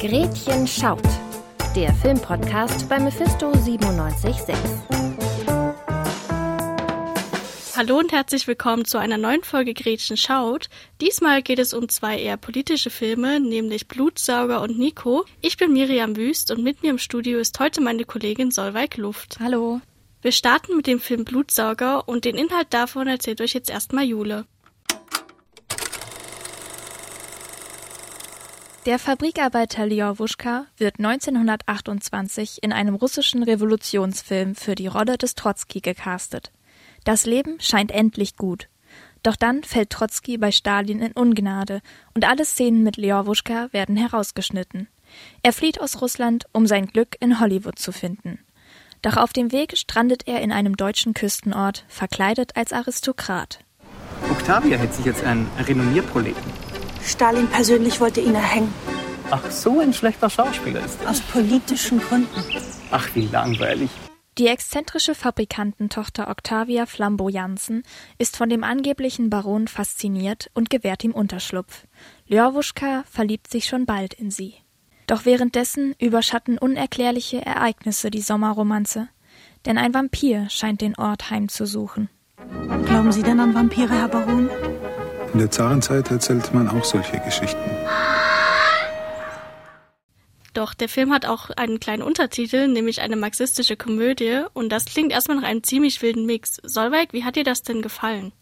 Gretchen schaut. Der Filmpodcast bei Mephisto 976. Hallo und herzlich willkommen zu einer neuen Folge Gretchen schaut. Diesmal geht es um zwei eher politische Filme, nämlich Blutsauger und Nico. Ich bin Miriam Wüst und mit mir im Studio ist heute meine Kollegin Solveig Luft. Hallo. Wir starten mit dem Film Blutsauger und den Inhalt davon erzählt euch jetzt erstmal Jule. Der Fabrikarbeiter Ljowuschka wird 1928 in einem russischen Revolutionsfilm für die Rolle des Trotzki gecastet. Das Leben scheint endlich gut. Doch dann fällt Trotzki bei Stalin in Ungnade und alle Szenen mit Ljowuschka werden herausgeschnitten. Er flieht aus Russland, um sein Glück in Hollywood zu finden. Doch auf dem Weg strandet er in einem deutschen Küstenort, verkleidet als Aristokrat. Octavia hält sich jetzt einen Renommierproleten. Stalin persönlich wollte ihn erhängen. Ach, so ein schlechter Schauspieler ist er. Aus politischen Gründen. Ach, wie langweilig. Die exzentrische Fabrikantentochter Octavia Flambeau Jansen ist von dem angeblichen Baron fasziniert und gewährt ihm Unterschlupf. Ljowuschka verliebt sich schon bald in sie. Doch währenddessen überschatten unerklärliche Ereignisse die Sommerromanze, denn ein Vampir scheint den Ort heimzusuchen. Glauben Sie denn an Vampire, Herr Baron? In der Zarenzeit erzählte man auch solche Geschichten. Doch der Film hat auch einen kleinen Untertitel, nämlich eine marxistische Komödie. Und das klingt erstmal nach einem ziemlich wilden Mix. Solveig, wie hat dir das denn gefallen?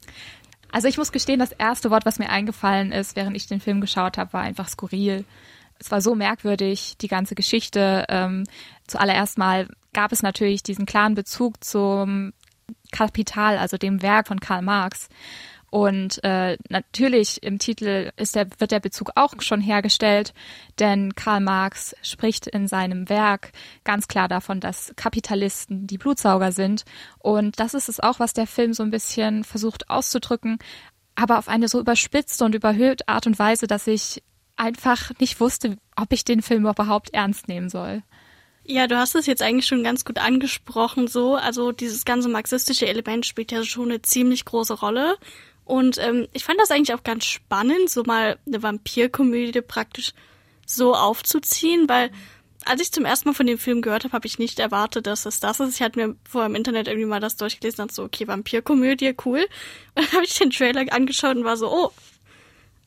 Also ich muss gestehen, das erste Wort, was mir eingefallen ist, während ich den Film geschaut habe, war einfach skurril. Es war so merkwürdig, die ganze Geschichte. Ähm, zuallererst mal gab es natürlich diesen klaren Bezug zum Kapital, also dem Werk von Karl Marx. Und äh, natürlich im Titel ist der, wird der Bezug auch schon hergestellt, denn Karl Marx spricht in seinem Werk ganz klar davon, dass Kapitalisten die Blutsauger sind. Und das ist es auch, was der Film so ein bisschen versucht auszudrücken, aber auf eine so überspitzte und überhöhte Art und Weise, dass ich einfach nicht wusste, ob ich den Film überhaupt ernst nehmen soll. Ja, du hast es jetzt eigentlich schon ganz gut angesprochen, so. Also dieses ganze marxistische Element spielt ja schon eine ziemlich große Rolle. Und ähm, ich fand das eigentlich auch ganz spannend, so mal eine Vampirkomödie praktisch so aufzuziehen, weil als ich zum ersten Mal von dem Film gehört habe, habe ich nicht erwartet, dass es das ist. Ich hatte mir vorher im Internet irgendwie mal das durchgelesen und so, okay, Vampirkomödie, cool. Und dann habe ich den Trailer angeschaut und war so, oh,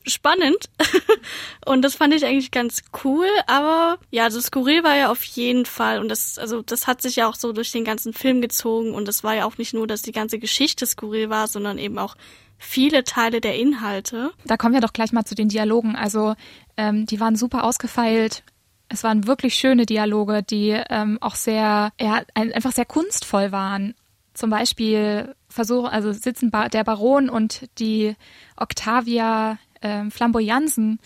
spannend. und das fand ich eigentlich ganz cool, aber ja, also skurril war ja auf jeden Fall und das, also das hat sich ja auch so durch den ganzen Film gezogen und es war ja auch nicht nur, dass die ganze Geschichte skurril war, sondern eben auch viele Teile der Inhalte. Da kommen wir doch gleich mal zu den Dialogen. Also ähm, die waren super ausgefeilt. Es waren wirklich schöne Dialoge, die ähm, auch sehr, ja, ein, einfach sehr kunstvoll waren. Zum Beispiel versuchen, also sitzen der Baron und die Octavia äh, Flamboyansen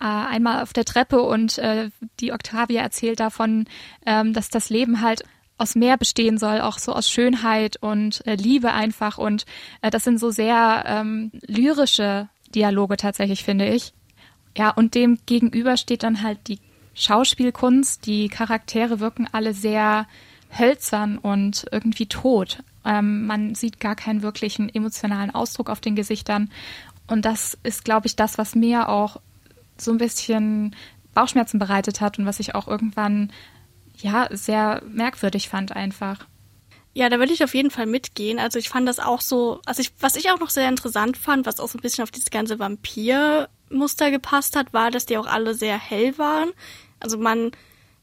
äh, einmal auf der Treppe und äh, die Octavia erzählt davon, ähm, dass das Leben halt aus mehr bestehen soll, auch so aus Schönheit und äh, Liebe einfach. Und äh, das sind so sehr ähm, lyrische Dialoge tatsächlich, finde ich. Ja, und dem gegenüber steht dann halt die Schauspielkunst. Die Charaktere wirken alle sehr hölzern und irgendwie tot. Ähm, man sieht gar keinen wirklichen emotionalen Ausdruck auf den Gesichtern. Und das ist, glaube ich, das, was mir auch so ein bisschen Bauchschmerzen bereitet hat und was ich auch irgendwann ja, sehr merkwürdig fand einfach. Ja, da würde ich auf jeden Fall mitgehen. Also ich fand das auch so, also ich, was ich auch noch sehr interessant fand, was auch so ein bisschen auf dieses ganze Vampir-Muster gepasst hat, war, dass die auch alle sehr hell waren. Also man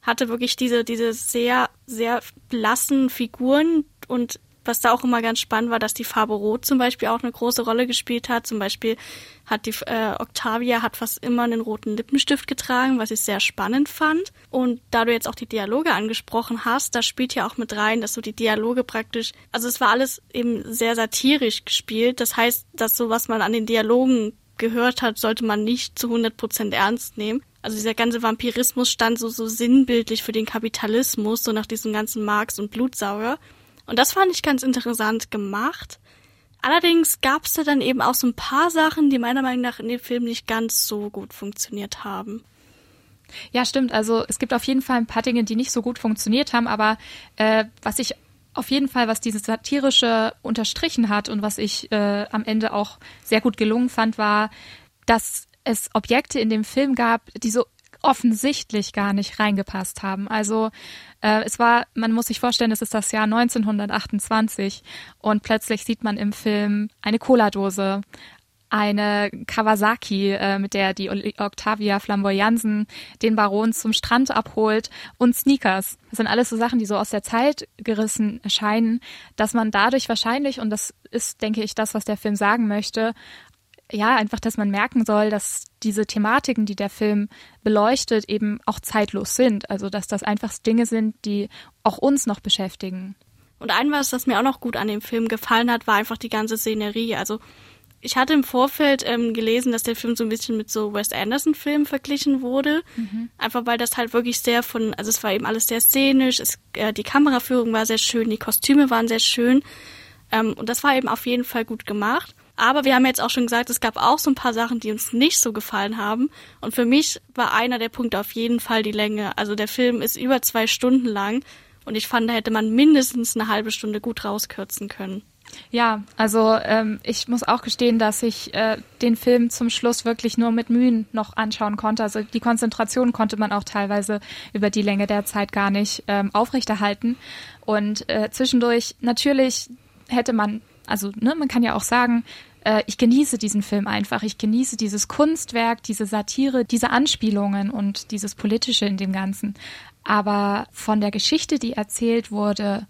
hatte wirklich diese, diese sehr, sehr blassen Figuren und was da auch immer ganz spannend war, dass die Farbe Rot zum Beispiel auch eine große Rolle gespielt hat. Zum Beispiel hat die äh, Octavia hat fast immer einen roten Lippenstift getragen, was ich sehr spannend fand. Und da du jetzt auch die Dialoge angesprochen hast, da spielt ja auch mit rein, dass so die Dialoge praktisch, also es war alles eben sehr satirisch gespielt. Das heißt, dass so was man an den Dialogen gehört hat, sollte man nicht zu 100 Prozent ernst nehmen. Also dieser ganze Vampirismus stand so, so sinnbildlich für den Kapitalismus, so nach diesem ganzen Marx und Blutsauger. Und das fand ich ganz interessant gemacht. Allerdings gab es da dann eben auch so ein paar Sachen, die meiner Meinung nach in dem Film nicht ganz so gut funktioniert haben. Ja, stimmt. Also es gibt auf jeden Fall ein paar Dinge, die nicht so gut funktioniert haben, aber äh, was ich auf jeden Fall, was dieses satirische unterstrichen hat und was ich äh, am Ende auch sehr gut gelungen fand, war, dass es Objekte in dem Film gab, die so offensichtlich gar nicht reingepasst haben. Also äh, es war, man muss sich vorstellen, es ist das Jahr 1928 und plötzlich sieht man im Film eine Cola-Dose, eine Kawasaki, äh, mit der die Octavia Flamboyansen den Baron zum Strand abholt und Sneakers. Das sind alles so Sachen, die so aus der Zeit gerissen erscheinen, dass man dadurch wahrscheinlich, und das ist, denke ich, das, was der Film sagen möchte, ja, einfach, dass man merken soll, dass diese Thematiken, die der Film beleuchtet, eben auch zeitlos sind. Also, dass das einfach Dinge sind, die auch uns noch beschäftigen. Und ein was, das mir auch noch gut an dem Film gefallen hat, war einfach die ganze Szenerie. Also, ich hatte im Vorfeld ähm, gelesen, dass der Film so ein bisschen mit so Wes Anderson-Filmen verglichen wurde. Mhm. Einfach weil das halt wirklich sehr von, also es war eben alles sehr szenisch, es, äh, die Kameraführung war sehr schön, die Kostüme waren sehr schön. Ähm, und das war eben auf jeden Fall gut gemacht. Aber wir haben jetzt auch schon gesagt, es gab auch so ein paar Sachen, die uns nicht so gefallen haben. Und für mich war einer der Punkte auf jeden Fall die Länge. Also der Film ist über zwei Stunden lang und ich fand, da hätte man mindestens eine halbe Stunde gut rauskürzen können. Ja, also ähm, ich muss auch gestehen, dass ich äh, den Film zum Schluss wirklich nur mit Mühen noch anschauen konnte. Also die Konzentration konnte man auch teilweise über die Länge der Zeit gar nicht ähm, aufrechterhalten. Und äh, zwischendurch natürlich hätte man also ne, man kann ja auch sagen, äh, ich genieße diesen Film einfach. Ich genieße dieses Kunstwerk, diese Satire, diese Anspielungen und dieses Politische in dem Ganzen. Aber von der Geschichte, die erzählt wurde,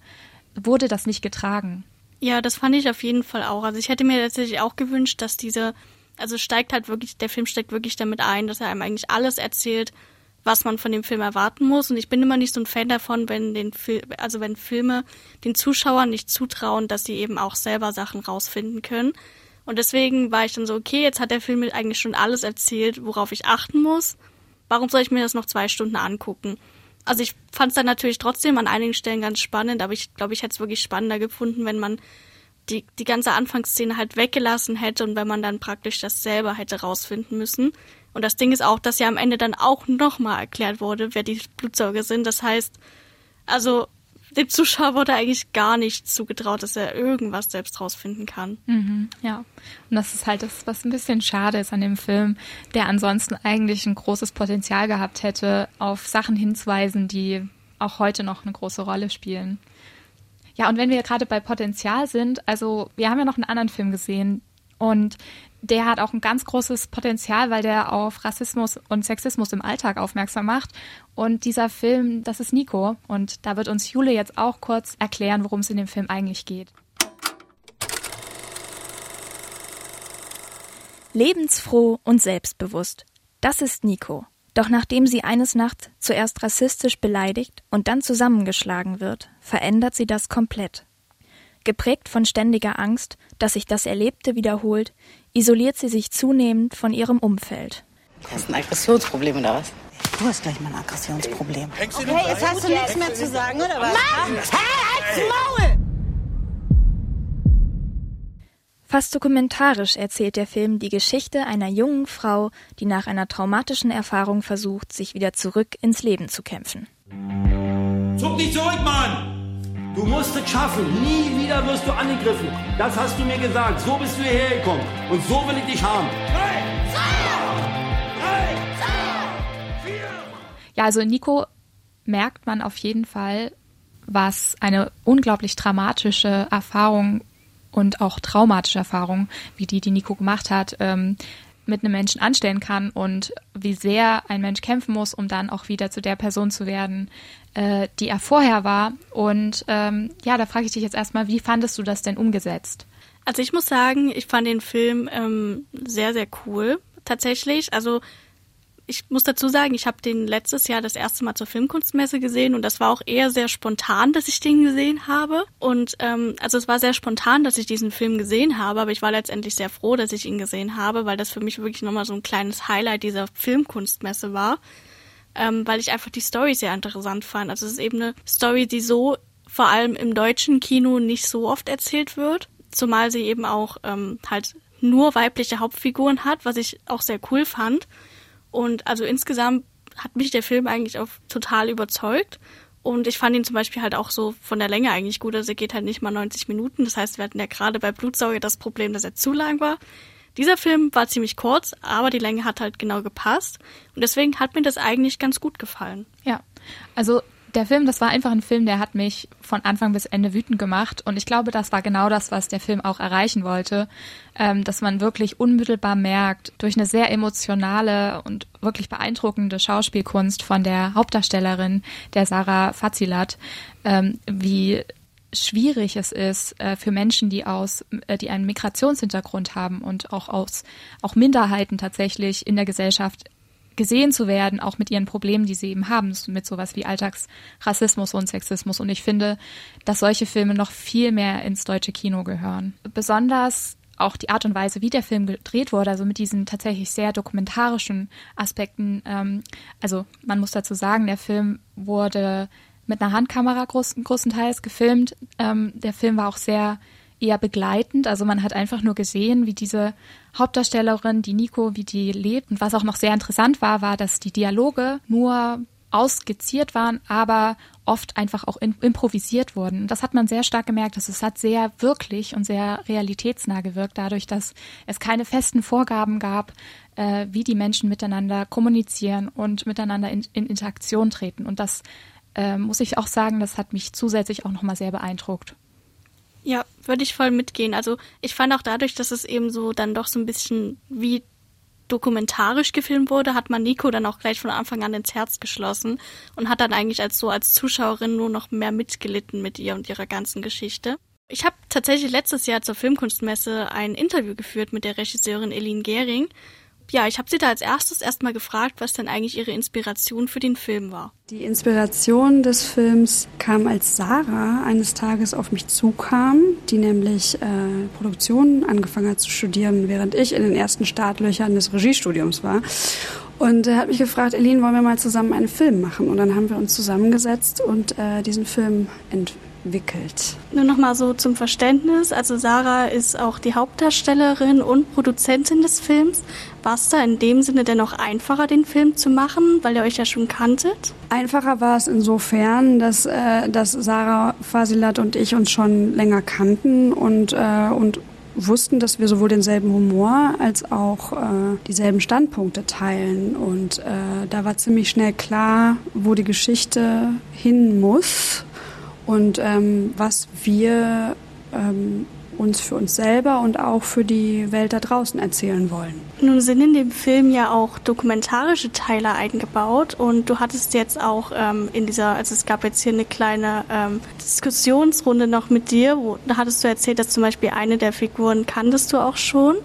wurde das nicht getragen. Ja, das fand ich auf jeden Fall auch. Also ich hätte mir tatsächlich auch gewünscht, dass diese, also steigt halt wirklich, der Film steckt wirklich damit ein, dass er einem eigentlich alles erzählt, was man von dem Film erwarten muss. Und ich bin immer nicht so ein Fan davon, wenn den Fil also wenn Filme den Zuschauern nicht zutrauen, dass sie eben auch selber Sachen rausfinden können. Und deswegen war ich dann so, okay, jetzt hat der Film mir eigentlich schon alles erzählt, worauf ich achten muss. Warum soll ich mir das noch zwei Stunden angucken? Also ich fand es dann natürlich trotzdem an einigen Stellen ganz spannend, aber ich glaube, ich hätte es wirklich spannender gefunden, wenn man die, die ganze Anfangsszene halt weggelassen hätte und wenn man dann praktisch das selber hätte rausfinden müssen. Und das Ding ist auch, dass ja am Ende dann auch nochmal erklärt wurde, wer die Blutsauger sind. Das heißt, also dem Zuschauer wurde eigentlich gar nicht zugetraut, dass er irgendwas selbst rausfinden kann. Mhm, ja, und das ist halt das, was ein bisschen schade ist an dem Film, der ansonsten eigentlich ein großes Potenzial gehabt hätte, auf Sachen hinzuweisen, die auch heute noch eine große Rolle spielen. Ja, und wenn wir gerade bei Potenzial sind, also wir haben ja noch einen anderen Film gesehen und der hat auch ein ganz großes Potenzial, weil der auf Rassismus und Sexismus im Alltag aufmerksam macht. Und dieser Film, das ist Nico. Und da wird uns Jule jetzt auch kurz erklären, worum es in dem Film eigentlich geht. Lebensfroh und selbstbewusst. Das ist Nico. Doch nachdem sie eines Nachts zuerst rassistisch beleidigt und dann zusammengeschlagen wird, verändert sie das komplett. Geprägt von ständiger Angst, dass sich das Erlebte wiederholt, isoliert sie sich zunehmend von ihrem Umfeld. Du hast ein Aggressionsproblem oder was? Du hast gleich mal ein Aggressionsproblem. Okay, jetzt hast du nichts mehr zu sagen, oder was? Mann! Hey, Maul! Fast dokumentarisch erzählt der Film die Geschichte einer jungen Frau, die nach einer traumatischen Erfahrung versucht, sich wieder zurück ins Leben zu kämpfen. Zuck dich zurück, Mann! Du musst es schaffen. Nie wieder wirst du angegriffen. Das hast du mir gesagt. So bist du hierher gekommen. Und so will ich dich haben. Drei, zwei, drei, zwei, vier. Ja, also in Nico merkt man auf jeden Fall, was eine unglaublich dramatische Erfahrung und auch traumatische Erfahrungen, wie die, die Nico gemacht hat, ähm, mit einem Menschen anstellen kann und wie sehr ein Mensch kämpfen muss, um dann auch wieder zu der Person zu werden, äh, die er vorher war. Und ähm, ja, da frage ich dich jetzt erstmal, wie fandest du das denn umgesetzt? Also ich muss sagen, ich fand den Film ähm, sehr, sehr cool tatsächlich. Also ich muss dazu sagen, ich habe den letztes Jahr das erste Mal zur Filmkunstmesse gesehen und das war auch eher sehr spontan, dass ich den gesehen habe. Und ähm, also es war sehr spontan, dass ich diesen Film gesehen habe, aber ich war letztendlich sehr froh, dass ich ihn gesehen habe, weil das für mich wirklich nochmal so ein kleines Highlight dieser Filmkunstmesse war, ähm, weil ich einfach die Story sehr interessant fand. Also es ist eben eine Story, die so vor allem im deutschen Kino nicht so oft erzählt wird, zumal sie eben auch ähm, halt nur weibliche Hauptfiguren hat, was ich auch sehr cool fand. Und also insgesamt hat mich der Film eigentlich auch total überzeugt. Und ich fand ihn zum Beispiel halt auch so von der Länge eigentlich gut. Also er geht halt nicht mal 90 Minuten. Das heißt, wir hatten ja gerade bei Blutsauger das Problem, dass er zu lang war. Dieser Film war ziemlich kurz, aber die Länge hat halt genau gepasst. Und deswegen hat mir das eigentlich ganz gut gefallen. Ja, also der Film, das war einfach ein Film, der hat mich von Anfang bis Ende wütend gemacht. Und ich glaube, das war genau das, was der Film auch erreichen wollte. Ähm, dass man wirklich unmittelbar merkt, durch eine sehr emotionale und wirklich beeindruckende Schauspielkunst von der Hauptdarstellerin, der Sarah Fazilat, ähm, wie schwierig es ist äh, für Menschen, die aus, äh, die einen Migrationshintergrund haben und auch aus auch Minderheiten tatsächlich in der Gesellschaft gesehen zu werden, auch mit ihren Problemen, die sie eben haben, mit sowas wie Alltagsrassismus und Sexismus. Und ich finde, dass solche Filme noch viel mehr ins deutsche Kino gehören. Besonders auch die Art und Weise, wie der Film gedreht wurde, also mit diesen tatsächlich sehr dokumentarischen Aspekten. Ähm, also man muss dazu sagen, der Film wurde mit einer Handkamera groß, großenteils gefilmt. Ähm, der Film war auch sehr eher begleitend. Also man hat einfach nur gesehen, wie diese Hauptdarstellerin, die Nico, wie die lebt. Und was auch noch sehr interessant war, war, dass die Dialoge nur ausskizziert waren, aber oft einfach auch in, improvisiert wurden. Das hat man sehr stark gemerkt, dass es hat sehr wirklich und sehr realitätsnah gewirkt, dadurch, dass es keine festen Vorgaben gab, äh, wie die Menschen miteinander kommunizieren und miteinander in, in Interaktion treten. Und das äh, muss ich auch sagen, das hat mich zusätzlich auch nochmal sehr beeindruckt. Ja, würde ich voll mitgehen. Also ich fand auch dadurch, dass es eben so dann doch so ein bisschen wie dokumentarisch gefilmt wurde, hat man Nico dann auch gleich von Anfang an ins Herz geschlossen und hat dann eigentlich als so als Zuschauerin nur noch mehr mitgelitten mit ihr und ihrer ganzen Geschichte. Ich habe tatsächlich letztes Jahr zur Filmkunstmesse ein Interview geführt mit der Regisseurin Eline Gehring ja, ich habe sie da als erstes erstmal gefragt, was denn eigentlich ihre Inspiration für den Film war. Die Inspiration des Films kam, als Sarah eines Tages auf mich zukam, die nämlich äh, Produktion angefangen hat zu studieren, während ich in den ersten Startlöchern des Regiestudiums war. Und er hat mich gefragt, Eline, wollen wir mal zusammen einen Film machen? Und dann haben wir uns zusammengesetzt und äh, diesen Film entwickelt entwickelt. Nur noch mal so zum Verständnis. Also Sarah ist auch die Hauptdarstellerin und Produzentin des Films. War es da in dem Sinne denn auch einfacher, den Film zu machen, weil ihr euch ja schon kanntet? Einfacher war es insofern, dass, äh, dass Sarah Fasilat und ich uns schon länger kannten und, äh, und wussten, dass wir sowohl denselben Humor als auch äh, dieselben Standpunkte teilen. Und äh, da war ziemlich schnell klar, wo die Geschichte hin muss und ähm, was wir ähm, uns für uns selber und auch für die Welt da draußen erzählen wollen. Nun sind in dem Film ja auch dokumentarische Teile eingebaut und du hattest jetzt auch ähm, in dieser, also es gab jetzt hier eine kleine ähm, Diskussionsrunde noch mit dir, wo da hattest du erzählt, dass zum Beispiel eine der Figuren kanntest du auch schon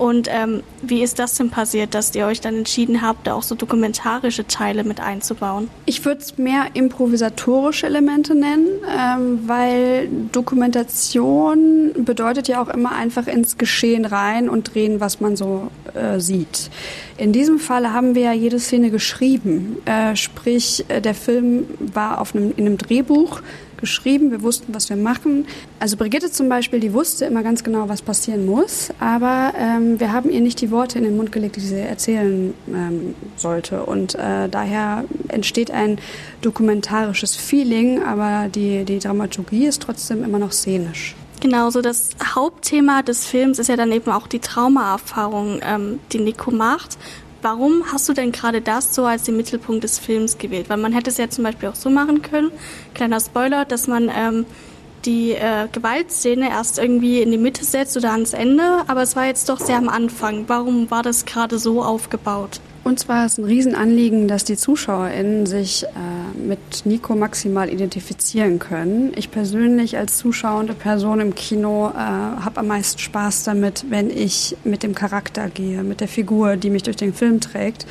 und ähm, wie ist das denn passiert, dass ihr euch dann entschieden habt, da auch so dokumentarische Teile mit einzubauen? Ich würde es mehr improvisatorische Elemente nennen, ähm, weil Dokumentation bedeutet ja auch immer einfach ins Geschehen rein und drehen, was man so äh, sieht. In diesem Fall haben wir ja jede Szene geschrieben, äh, sprich äh, der Film war auf einem, in einem Drehbuch geschrieben, wir wussten, was wir machen. Also Brigitte zum Beispiel, die wusste immer ganz genau, was passieren muss, aber ähm, wir haben ihr nicht die Worte in den Mund gelegt, die sie erzählen ähm, sollte. Und äh, daher entsteht ein dokumentarisches Feeling, aber die, die Dramaturgie ist trotzdem immer noch szenisch. Genau, so das Hauptthema des Films ist ja dann eben auch die Traumaerfahrung, ähm, die Nico macht. Warum hast du denn gerade das so als den Mittelpunkt des Films gewählt? Weil man hätte es ja zum Beispiel auch so machen können, kleiner Spoiler, dass man ähm, die äh, Gewaltszene erst irgendwie in die Mitte setzt oder ans Ende, aber es war jetzt doch sehr am Anfang. Warum war das gerade so aufgebaut? Und zwar ist ein Riesenanliegen, dass die ZuschauerInnen sich äh, mit Nico maximal identifizieren können. Ich persönlich als zuschauende Person im Kino äh, habe am meisten Spaß damit, wenn ich mit dem Charakter gehe, mit der Figur, die mich durch den Film trägt.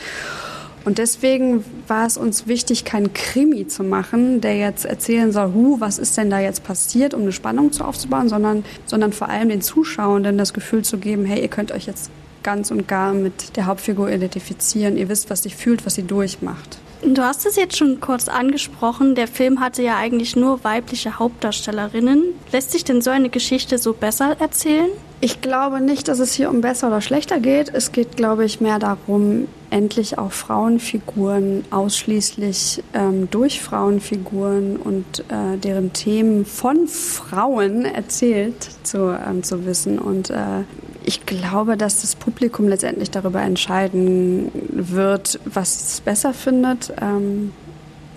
Und deswegen war es uns wichtig, keinen Krimi zu machen, der jetzt erzählen soll, hu, was ist denn da jetzt passiert, um eine Spannung zu aufzubauen, sondern, sondern vor allem den Zuschauenden das Gefühl zu geben, hey, ihr könnt euch jetzt ganz und gar mit der Hauptfigur identifizieren. Ihr wisst, was sie fühlt, was sie durchmacht. Du hast es jetzt schon kurz angesprochen. Der Film hatte ja eigentlich nur weibliche Hauptdarstellerinnen. Lässt sich denn so eine Geschichte so besser erzählen? Ich glaube nicht, dass es hier um besser oder schlechter geht. Es geht, glaube ich, mehr darum, endlich auch Frauenfiguren ausschließlich ähm, durch Frauenfiguren und äh, deren Themen von Frauen erzählt zu, ähm, zu wissen. Und äh, Ich glaube, dass das Publikum letztendlich darüber entscheiden wird, was es besser findet. Ähm,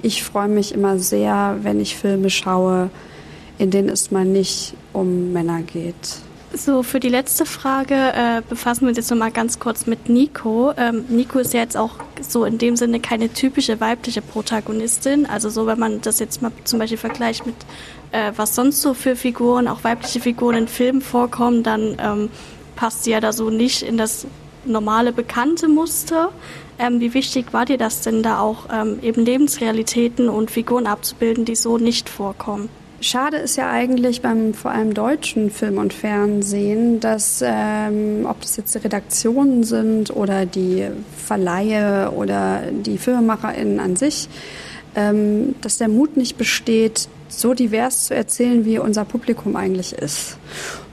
ich freue mich immer sehr, wenn ich Filme schaue, in denen es mal nicht um Männer geht. So, für die letzte Frage äh, befassen wir uns jetzt nochmal ganz kurz mit Nico. Ähm, Nico ist ja jetzt auch so in dem Sinne keine typische weibliche Protagonistin. Also so, wenn man das jetzt mal zum Beispiel vergleicht mit, äh, was sonst so für Figuren, auch weibliche Figuren in Filmen vorkommen, dann ähm, passt sie ja da so nicht in das normale, bekannte Muster. Ähm, wie wichtig war dir das denn da auch, ähm, eben Lebensrealitäten und Figuren abzubilden, die so nicht vorkommen? Schade ist ja eigentlich beim vor allem deutschen Film und Fernsehen, dass ähm, ob das jetzt die Redaktionen sind oder die Verleihe oder die FilmemacherInnen an sich, ähm, dass der Mut nicht besteht, so divers zu erzählen, wie unser Publikum eigentlich ist.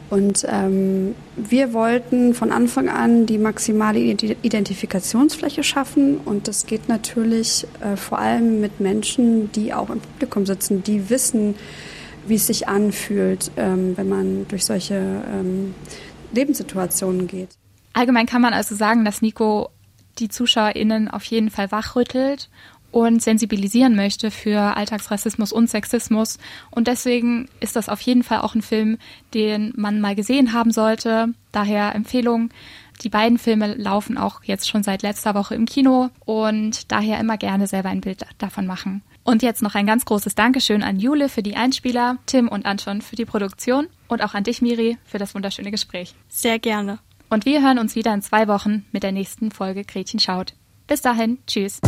Und ähm, wir wollten von Anfang an die maximale Identifikationsfläche schaffen. Und das geht natürlich äh, vor allem mit Menschen, die auch im Publikum sitzen, die wissen, wie es sich anfühlt, ähm, wenn man durch solche ähm, Lebenssituationen geht. Allgemein kann man also sagen, dass Nico die ZuschauerInnen auf jeden Fall wachrüttelt und sensibilisieren möchte für Alltagsrassismus und Sexismus. Und deswegen ist das auf jeden Fall auch ein Film, den man mal gesehen haben sollte. Daher Empfehlung. Die beiden Filme laufen auch jetzt schon seit letzter Woche im Kino und daher immer gerne selber ein Bild davon machen. Und jetzt noch ein ganz großes Dankeschön an Jule für die Einspieler, Tim und Anton für die Produktion und auch an dich, Miri, für das wunderschöne Gespräch. Sehr gerne. Und wir hören uns wieder in zwei Wochen mit der nächsten Folge Gretchen schaut. Bis dahin, tschüss.